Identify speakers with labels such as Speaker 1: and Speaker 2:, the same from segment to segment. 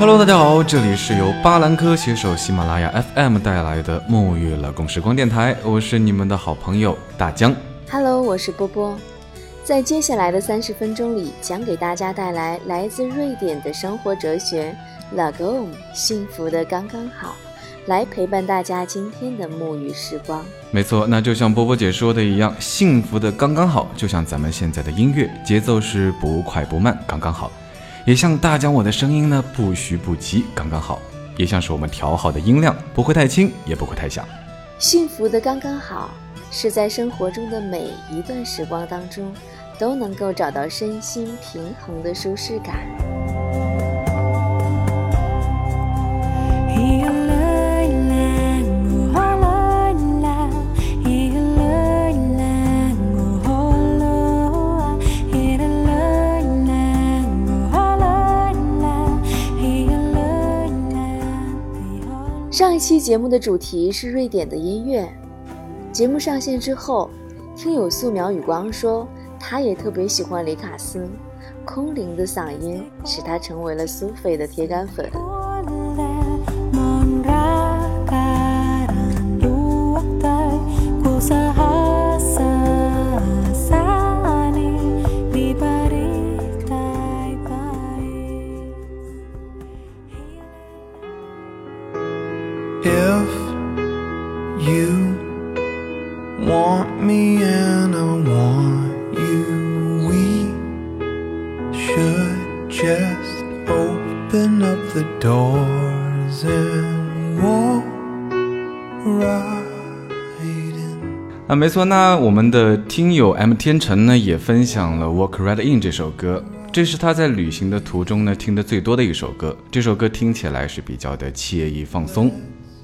Speaker 1: Hello，大家好，这里是由巴兰科携手喜马拉雅 FM 带来的沐浴了共时光电台，我是你们的好朋友大江。
Speaker 2: Hello，我是波波，在接下来的三十分钟里，将给大家带来来自瑞典的生活哲学 Lagom，幸福的刚刚好，来陪伴大家今天的沐浴时光。
Speaker 1: 没错，那就像波波姐说的一样，幸福的刚刚好，就像咱们现在的音乐节奏是不快不慢，刚刚好；也像大江我的声音呢，不虚不急，刚刚好；也像是我们调好的音量，不会太轻，也不会太响。
Speaker 2: 幸福的刚刚好，是在生活中的每一段时光当中，都能够找到身心平衡的舒适感。期节目的主题是瑞典的音乐。节目上线之后，听友素描雨光说，他也特别喜欢李卡斯，空灵的嗓音使他成为了苏菲的铁杆粉。
Speaker 1: 没错，那我们的听友 M 天成呢也分享了《Walk Right In》这首歌，这是他在旅行的途中呢听的最多的一首歌。这首歌听起来是比较的惬意放松。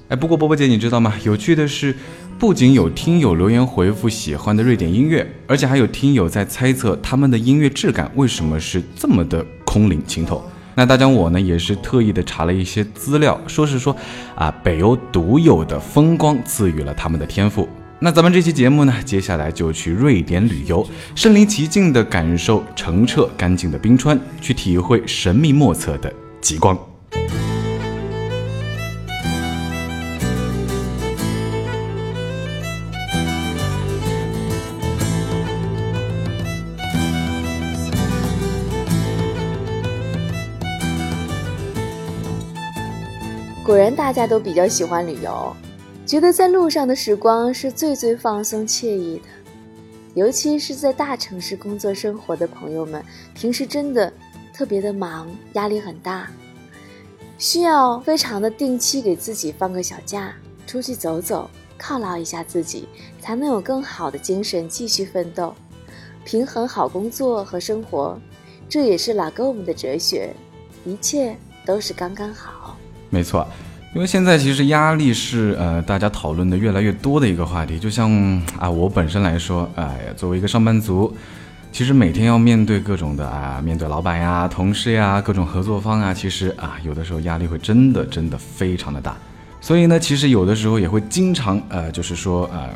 Speaker 1: 哎，不过波波姐，你知道吗？有趣的是，不仅有听友留言回复喜欢的瑞典音乐，而且还有听友在猜测他们的音乐质感为什么是这么的空灵清透。那大江我呢也是特意的查了一些资料，说是说啊，北欧独有的风光赐予了他们的天赋。那咱们这期节目呢，接下来就去瑞典旅游，身临其境的感受澄澈干净的冰川，去体会神秘莫测的极光。
Speaker 2: 果然，大家都比较喜欢旅游，觉得在路上的时光是最最放松惬意的。尤其是在大城市工作生活的朋友们，平时真的特别的忙，压力很大，需要非常的定期给自己放个小假，出去走走，犒劳一下自己，才能有更好的精神继续奋斗，平衡好工作和生活。这也是拉勾姆的哲学，一切都是刚刚好。
Speaker 1: 没错，因为现在其实压力是呃大家讨论的越来越多的一个话题。就像啊我本身来说，哎、作为一个上班族，其实每天要面对各种的啊，面对老板呀、同事呀、各种合作方啊，其实啊有的时候压力会真的真的非常的大。所以呢，其实有的时候也会经常呃，就是说呃，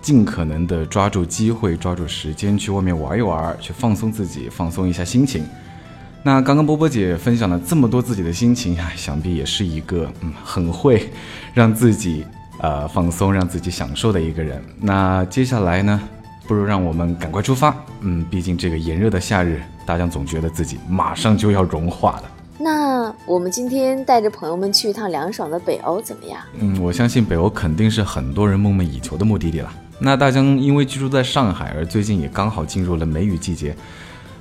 Speaker 1: 尽可能的抓住机会，抓住时间去外面玩一玩，去放松自己，放松一下心情。那刚刚波波姐分享了这么多自己的心情呀，想必也是一个嗯很会 让自己呃放松、让自己享受的一个人。那接下来呢，不如让我们赶快出发。嗯，毕竟这个炎热的夏日，大家总觉得自己马上就要融化了。
Speaker 2: 那我们今天带着朋友们去一趟凉爽的北欧怎么样？
Speaker 1: 嗯，我相信北欧肯定是很多人梦寐以求的目的地了。那大江因为居住在上海，而最近也刚好进入了梅雨季节。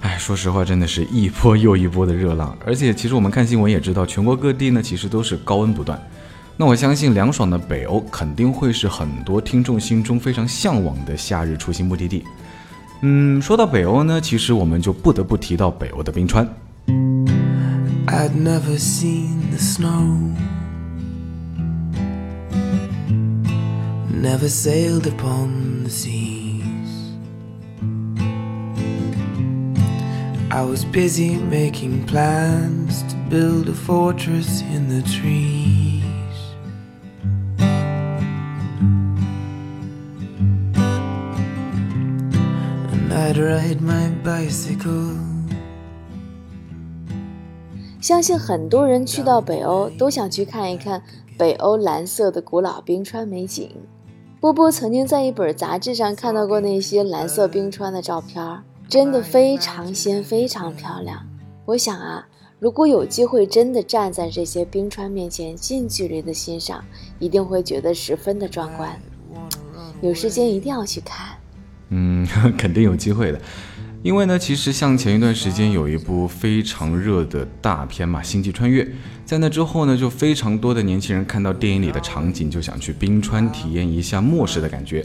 Speaker 1: 哎，说实话，真的是一波又一波的热浪，而且其实我们看新闻也知道，全国各地呢其实都是高温不断。那我相信凉爽的北欧肯定会是很多听众心中非常向往的夏日出行目的地。嗯，说到北欧呢，其实我们就不得不提到北欧的冰川。
Speaker 3: I'd never seen the snow. Never sailed upon the sea. I was busy making plans to build a fortress in the trees. And I'd ride my bicycle.
Speaker 2: 相信很多人去到北欧都想去看一看北欧蓝色的古老冰川美景。波波曾经在一本杂志上看到过那些蓝色冰川的照片，真的非常鲜，非常漂亮。我想啊，如果有机会真的站在这些冰川面前近距离的欣赏，一定会觉得十分的壮观。有时间一定要去看。
Speaker 1: 嗯，肯定有机会的。因为呢，其实像前一段时间有一部非常热的大片嘛，《星际穿越》。在那之后呢，就非常多的年轻人看到电影里的场景，就想去冰川体验一下末世的感觉。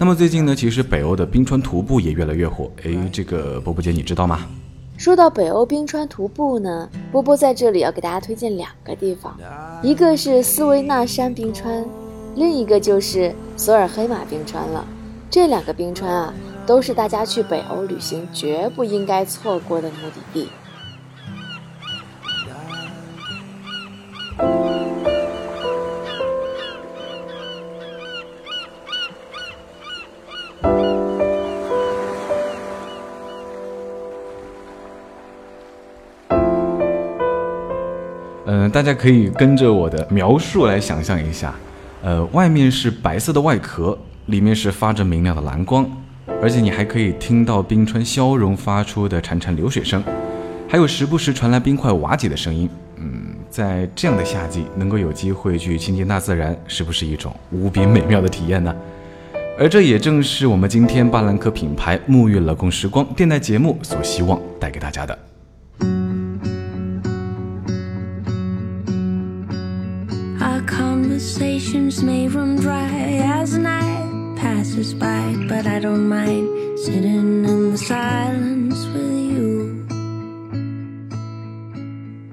Speaker 1: 那么最近呢，其实北欧的冰川徒步也越来越火。哎，这个波波姐你知道吗？
Speaker 2: 说到北欧冰川徒步呢，波波在这里要给大家推荐两个地方，一个是斯维纳山冰川，另一个就是索尔黑马冰川了。这两个冰川啊。都是大家去北欧旅行绝不应该错过的目的地。
Speaker 1: 大家可以跟着我的描述来想象一下，呃，外面是白色的外壳，里面是发着明亮的蓝光。而且你还可以听到冰川消融发出的潺潺流水声，还有时不时传来冰块瓦解的声音。嗯，在这样的夏季，能够有机会去亲近大自然，是不是一种无比美妙的体验呢？而这也正是我们今天巴兰克品牌沐浴乐共时光电台节目所希望带给大家的。
Speaker 2: Passes by, but I don't mind sitting in the silence with you.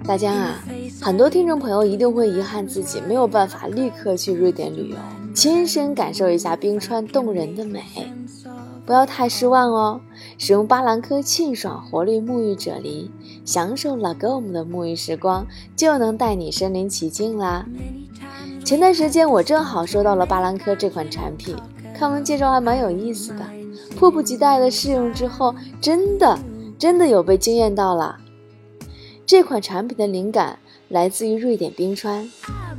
Speaker 2: 大家啊，很多听众朋友一定会遗憾自己没有办法立刻去瑞典旅游，亲身感受一下冰川动人的美。不要太失望哦，使用巴兰科沁爽活力沐浴啫喱，享受 Lagom 的沐浴时光，就能带你身临其境啦。前段时间我正好收到了巴兰科这款产品。看完介绍还蛮有意思的，迫不及待的试用之后，真的真的有被惊艳到了。这款产品的灵感来自于瑞典冰川。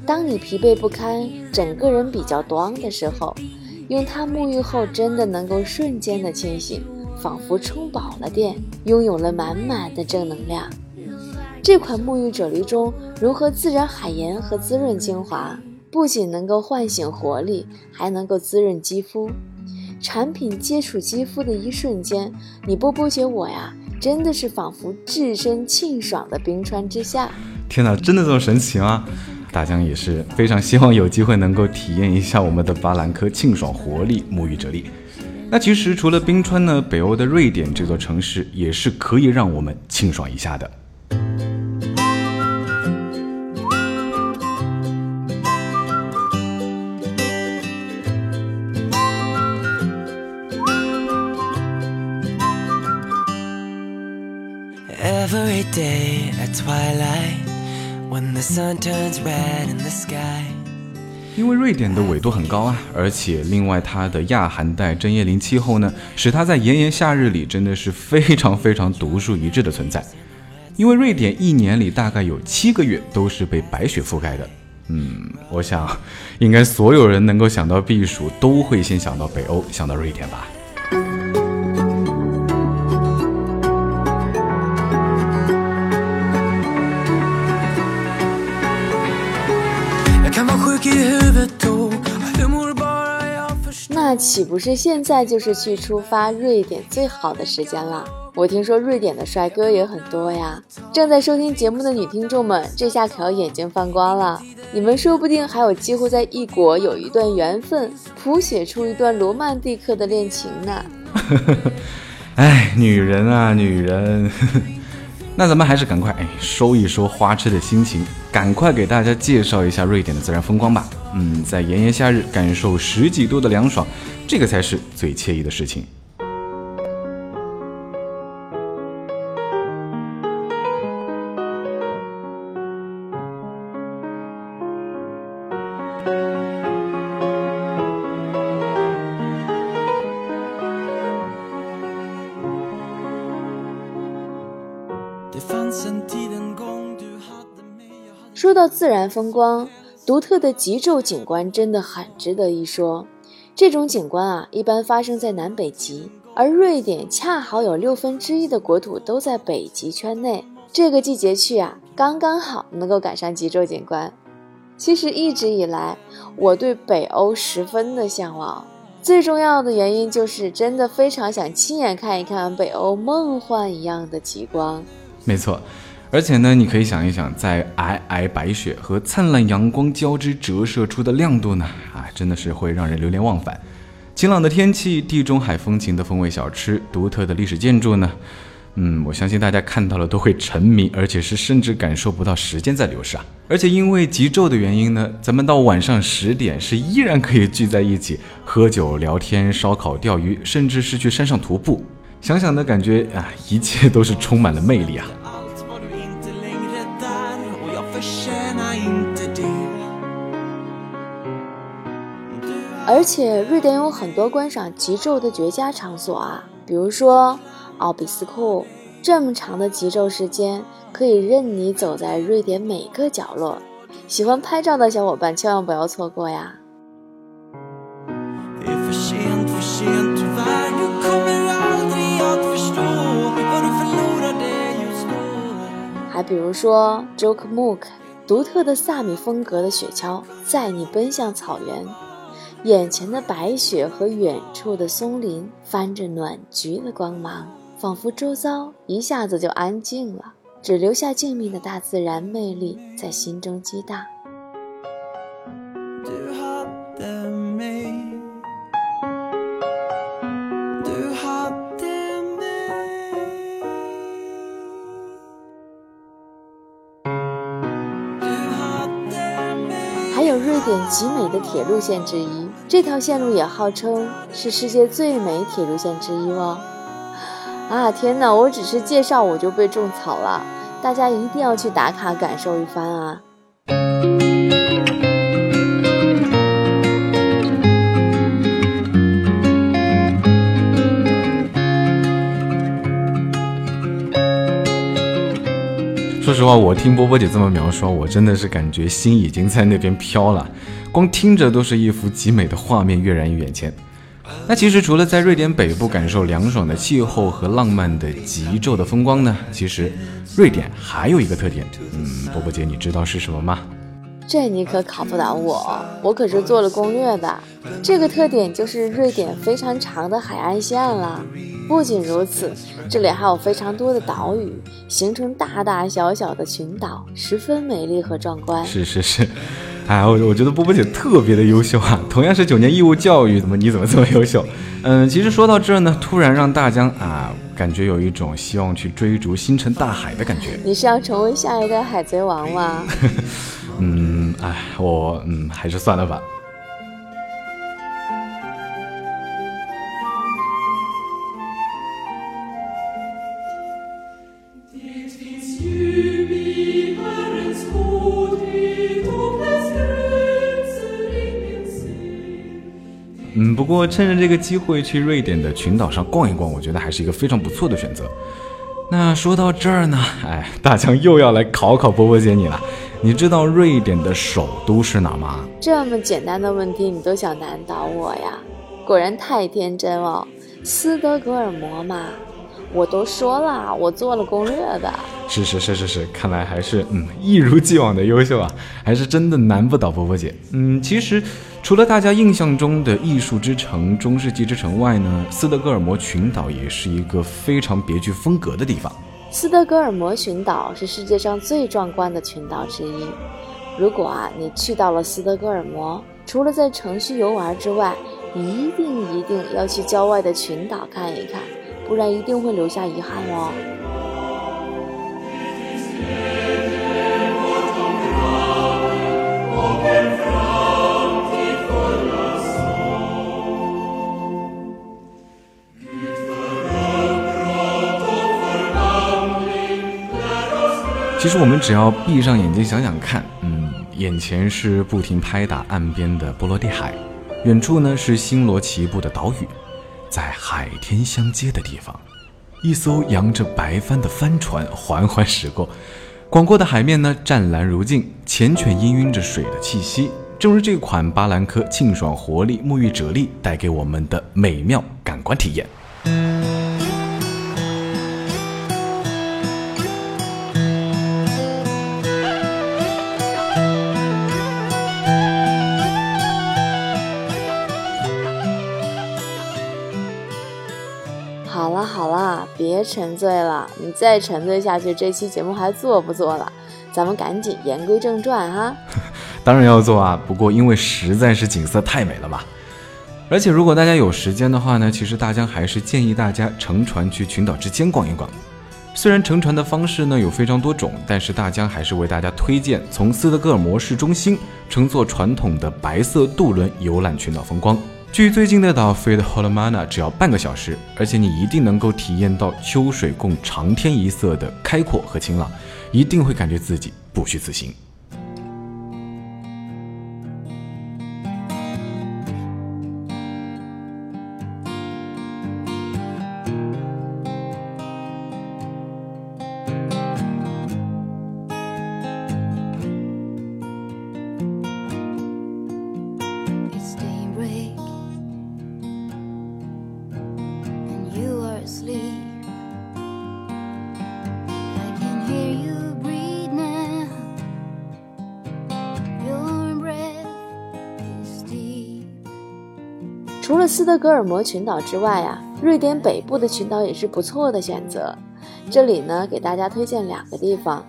Speaker 2: 当你疲惫不堪，整个人比较端的时候，用它沐浴后，真的能够瞬间的清醒，仿佛充饱了电，拥有了满满的正能量。这款沐浴啫喱中融合自然海盐和滋润精华。不仅能够唤醒活力，还能够滋润肌肤。产品接触肌肤的一瞬间，你波波姐我呀，真的是仿佛置身沁爽的冰川之下。
Speaker 1: 天哪，真的这么神奇吗？大江也是非常希望有机会能够体验一下我们的巴兰科沁爽活力沐浴啫喱。那其实除了冰川呢，北欧的瑞典这座城市也是可以让我们清爽一下的。
Speaker 4: Day at twilight when the sun turns red in the sky
Speaker 1: 因为瑞典的纬度很高啊，而且另外它的亚寒带针叶林气候呢，使它在炎炎夏日里真的是非常非常独树一帜的存在。因为瑞典一年里大概有七个月都是被白雪覆盖的。嗯，我想应该所有人能够想到避暑，都会先想到北欧，想到瑞典吧。
Speaker 2: 那岂不是现在就是去出发瑞典最好的时间了？我听说瑞典的帅哥也很多呀。正在收听节目的女听众们，这下可要眼睛放光了，你们说不定还有机会在异国有一段缘分，谱写出一段罗曼蒂克的恋情呢。
Speaker 1: 哎，女人啊，女人。那咱们还是赶快哎收一收花痴的心情，赶快给大家介绍一下瑞典的自然风光吧。嗯，在炎炎夏日感受十几度的凉爽，这个才是最惬意的事情。
Speaker 2: 自然风光，独特的极昼景观真的很值得一说。这种景观啊，一般发生在南北极，而瑞典恰好有六分之一的国土都在北极圈内。这个季节去啊，刚刚好能够赶上极昼景观。其实一直以来，我对北欧十分的向往。最重要的原因就是真的非常想亲眼看一看北欧梦幻一样的极光。
Speaker 1: 没错，而且呢，你可以想一想，在皑皑白雪和灿烂阳光交织折射出的亮度呢，啊，真的是会让人流连忘返。晴朗的天气，地中海风情的风味小吃，独特的历史建筑呢。嗯，我相信大家看到了都会沉迷，而且是甚至感受不到时间在流逝啊！而且因为极昼的原因呢，咱们到晚上十点是依然可以聚在一起喝酒、聊天、烧烤、钓鱼，甚至是去山上徒步。想想的感觉啊，一切都是充满了魅力啊！
Speaker 2: 而且瑞典有很多观赏极昼的绝佳场所啊，比如说。奥比斯库，这么长的极昼时间，可以任你走在瑞典每个角落。喜欢拍照的小伙伴千万不要错过呀！还比如说 j o k e m o o k 独特的萨米风格的雪橇载你奔向草原，眼前的白雪和远处的松林泛着暖橘的光芒。仿佛周遭一下子就安静了，只留下静谧的大自然魅力在心中激荡。极美的铁路线之一，这条线路也号称是世界最美铁路线之一哦。啊天哪！我只是介绍我就被种草了，大家一定要去打卡感受一番啊！
Speaker 1: 说实话，我听波波姐这么描述，我真的是感觉心已经在那边飘了，光听着都是一幅极美的画面跃然于眼前。那其实除了在瑞典北部感受凉爽的气候和浪漫的极昼的风光呢，其实瑞典还有一个特点，嗯，波波姐你知道是什么吗？
Speaker 2: 这你可考不倒我，我可是做了攻略的。这个特点就是瑞典非常长的海岸线了。不仅如此，这里还有非常多的岛屿，形成大大小小的群岛，十分美丽和壮观。
Speaker 1: 是是是。哎，我我觉得波波姐特别的优秀啊！同样是九年义务教育，怎么你怎么这么优秀？嗯，其实说到这儿呢，突然让大江啊，感觉有一种希望去追逐星辰大海的感觉。
Speaker 2: 你是要成为下一代海贼王吗？
Speaker 1: 哎，我嗯，还是算了吧。嗯，不过趁着这个机会去瑞典的群岛上逛一逛，我觉得还是一个非常不错的选择。那说到这儿呢，哎，大强又要来考考波波姐你了。你知道瑞典的首都是哪吗？
Speaker 2: 这么简单的问题你都想难倒我呀？果然太天真了，斯德哥尔摩嘛。我都说了，我做了攻略的。
Speaker 1: 是是是是是，看来还是嗯一如既往的优秀啊，还是真的难不倒波波姐。嗯，其实除了大家印象中的艺术之城、中世纪之城外呢，斯德哥尔摩群岛也是一个非常别具风格的地方。
Speaker 2: 斯德哥尔摩群岛是世界上最壮观的群岛之一。如果啊你去到了斯德哥尔摩，除了在城区游玩之外，一定一定要去郊外的群岛看一看。不然一定会留下遗憾哦。
Speaker 1: 其实我们只要闭上眼睛想想看，嗯，眼前是不停拍打岸边的波罗的海，远处呢是星罗棋布的岛屿。在海天相接的地方，一艘扬着白帆的帆船缓缓驶过，广阔的海面呢，湛蓝如镜，缱绻氤氲着水的气息，正如这款巴兰科清爽活力沐浴啫喱带给我们的美妙感官体验。
Speaker 2: 沉醉了，你再沉醉下去，这期节目还做不做了？咱们赶紧言归正传哈。
Speaker 1: 当然要做啊，不过因为实在是景色太美了嘛。而且如果大家有时间的话呢，其实大江还是建议大家乘船去群岛之间逛一逛。虽然乘船的方式呢有非常多种，但是大江还是为大家推荐从斯德哥尔摩市中心乘坐传统的白色渡轮游览群岛风光。距最近的岛 f e d h o l m a n a 只要半个小时，而且你一定能够体验到秋水共长天一色的开阔和晴朗，一定会感觉自己不虚此行。
Speaker 2: 除了斯德哥尔摩群岛之外啊，瑞典北部的群岛也是不错的选择。这里呢，给大家推荐两个地方，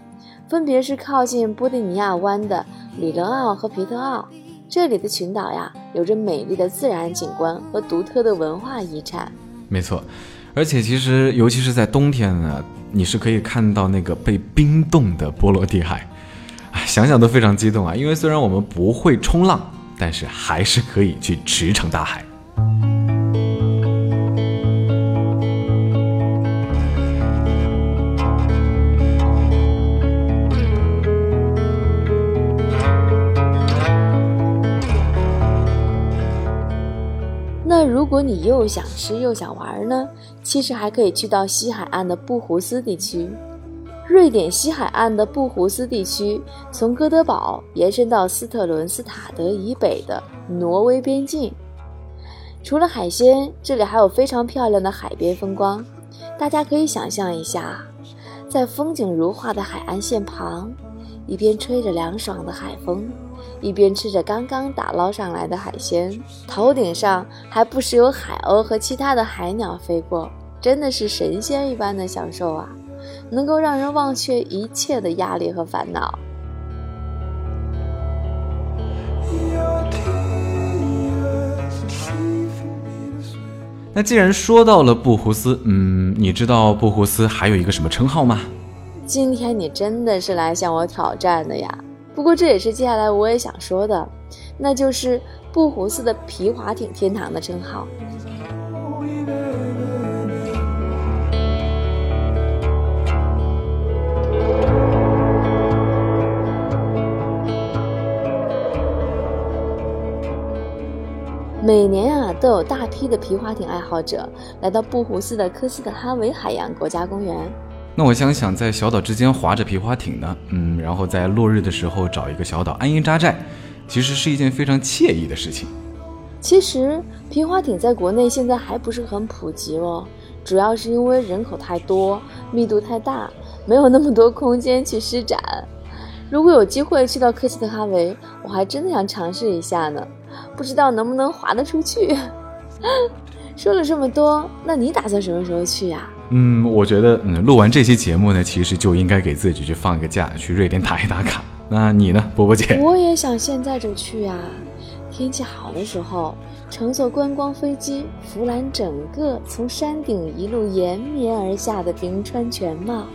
Speaker 2: 分别是靠近波蒂尼亚湾的里伦奥和皮特奥。这里的群岛呀，有着美丽的自然景观和独特的文化遗产。
Speaker 1: 没错，而且其实尤其是在冬天呢，你是可以看到那个被冰冻的波罗的海，想想都非常激动啊！因为虽然我们不会冲浪，但是还是可以去驰骋大海。
Speaker 2: 如果你又想吃又想玩呢？其实还可以去到西海岸的布胡斯地区。瑞典西海岸的布胡斯地区，从哥德堡延伸到斯特伦斯塔德以北的挪威边境。除了海鲜，这里还有非常漂亮的海边风光。大家可以想象一下，在风景如画的海岸线旁，一边吹着凉爽的海风。一边吃着刚刚打捞上来的海鲜，头顶上还不时有海鸥和其他的海鸟飞过，真的是神仙一般的享受啊！能够让人忘却一切的压力和烦恼。
Speaker 1: 那既然说到了布胡斯，嗯，你知道布胡斯还有一个什么称号吗？
Speaker 2: 今天你真的是来向我挑战的呀！不过这也是接下来我也想说的，那就是布胡斯的皮划艇天堂的称号。每年啊，都有大批的皮划艇爱好者来到布胡斯的科斯特哈维海洋国家公园。
Speaker 1: 那我想想，在小岛之间划着皮划艇呢，嗯，然后在落日的时候找一个小岛安营扎寨，其实是一件非常惬意的事情。
Speaker 2: 其实皮划艇在国内现在还不是很普及哦，主要是因为人口太多，密度太大，没有那么多空间去施展。如果有机会去到科斯特哈维，我还真的想尝试一下呢，不知道能不能划得出去。说了这么多，那你打算什么时候去呀？
Speaker 1: 嗯，我觉得，嗯，录完这期节目呢，其实就应该给自己去放一个假，去瑞典打一打卡。那你呢，波波姐？
Speaker 2: 我也想现在就去呀。天气好的时候，乘坐观光飞机，俯览整个从山顶一路延绵而下的冰川全貌，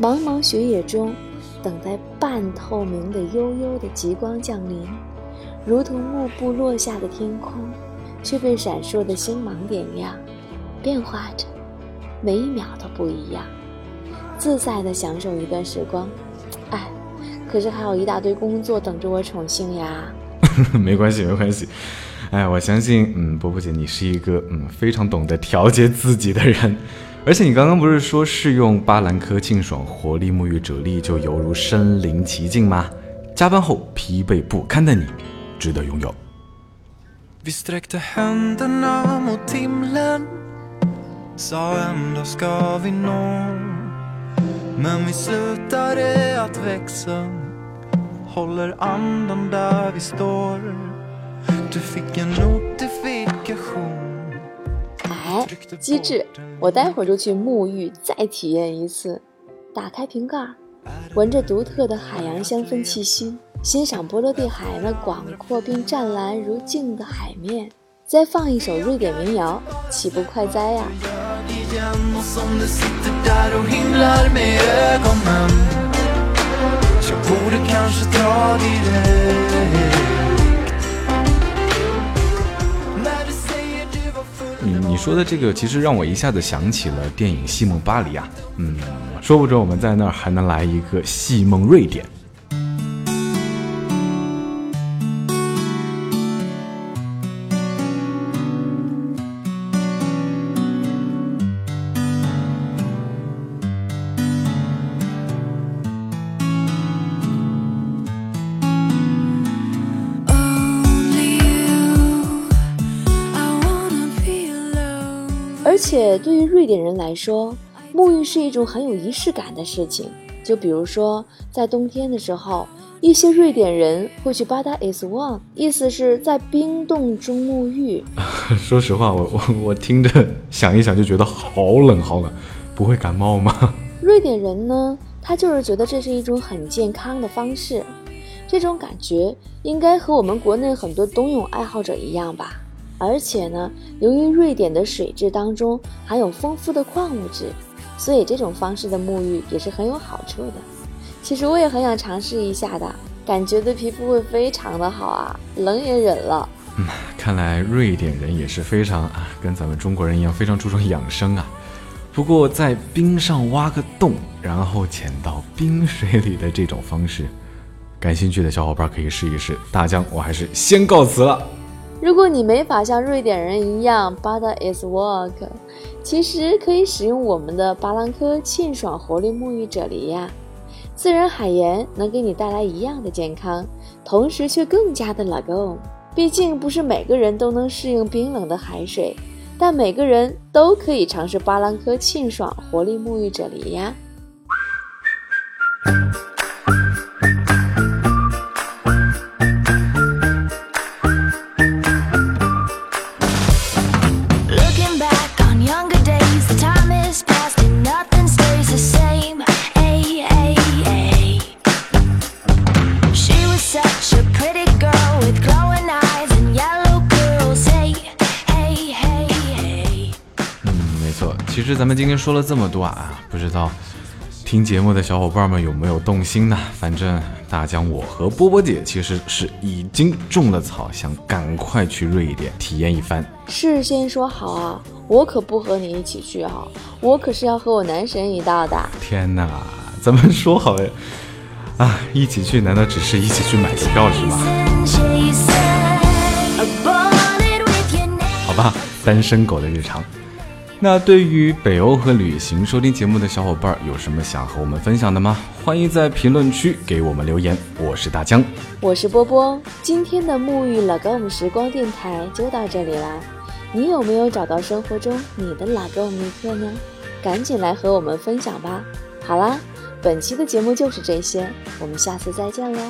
Speaker 2: 茫茫雪野中，等待半透明的悠悠的极光降临，如同幕布落下的天空，却被闪烁的星芒点亮，变化着。每一秒都不一样，自在的享受一段时光。哎，可是还有一大堆工作等着我宠幸呀。
Speaker 1: 没关系，没关系。哎，我相信，嗯，波波姐，你是一个嗯非常懂得调节自己的人。而且你刚刚不是说试用巴兰科沁爽活力沐浴啫喱就犹如身临其境吗？加班后疲惫不堪的你，值得拥有。
Speaker 3: Sa en dag ska vi nå Men vi slutade att växa Håller andan där vi står Du fick en notifikation
Speaker 2: 哎，机智！我待会儿就去沐浴，再体验一次。打开瓶盖，闻着独特的海洋香氛气息，欣赏波罗的海那广阔并湛蓝如镜的海面，再放一首瑞典民谣，岂不快哉呀、
Speaker 3: igen och som du sitter där och himlar med ögonen Jag borde kanske dra direkt När du säger du var full
Speaker 1: 你你说的这个，其实让我一下子想起了电影《戏梦巴黎》啊，嗯，说不准我们在那儿还能来一个戏梦瑞典。
Speaker 2: 且对于瑞典人来说，沐浴是一种很有仪式感的事情。就比如说，在冬天的时候，一些瑞典人会去巴达 is one，意思是在冰冻中沐浴。
Speaker 1: 说实话，我 我我听着想一想就觉得好冷好冷，不会感冒吗？
Speaker 2: 瑞典人呢，他就是觉得这是一种很健康的方式，这种感觉应该和我们国内很多冬泳爱好者一样吧。而且呢，由于瑞典的水质当中含有丰富的矿物质，所以这种方式的沐浴也是很有好处的。其实我也很想尝试一下的，感觉对皮肤会非常的好啊，冷也忍了。
Speaker 1: 嗯看来瑞典人也是非常啊，跟咱们中国人一样非常注重养生啊。不过在冰上挖个洞，然后潜到冰水里的这种方式，感兴趣的小伙伴可以试一试。大江，我还是先告辞了。
Speaker 2: 如果你没法像瑞典人一样 Butter is work，其实可以使用我们的巴兰科沁爽活力沐浴啫喱呀。自然海盐能给你带来一样的健康，同时却更加的 l a g o。毕竟不是每个人都能适应冰冷的海水，但每个人都可以尝试巴兰科沁爽活力沐浴啫喱呀。
Speaker 1: 咱们今天说了这么多啊，不知道听节目的小伙伴们有没有动心呢？反正大江我和波波姐其实是已经种了草，想赶快去瑞典体验一番。
Speaker 2: 事先说好啊，我可不和你一起去哈、我可是要和我男神一道的。
Speaker 1: 天哪，咱们说好了啊，一起去，难道只是一起去买个票是吗. 好吧，单身狗的日常。那对于北欧和旅行收听节目的小伙伴，有什么想和我们分享的吗？欢迎在评论区给我们留言。我是大江，
Speaker 2: 我是波波，今天的沐浴老高姆时光电台就到这里啦。你有没有找到生活中你的老高姆一刻呢？赶紧来和我们分享吧。好啦，本期的节目就是这些，我们下次再见喽。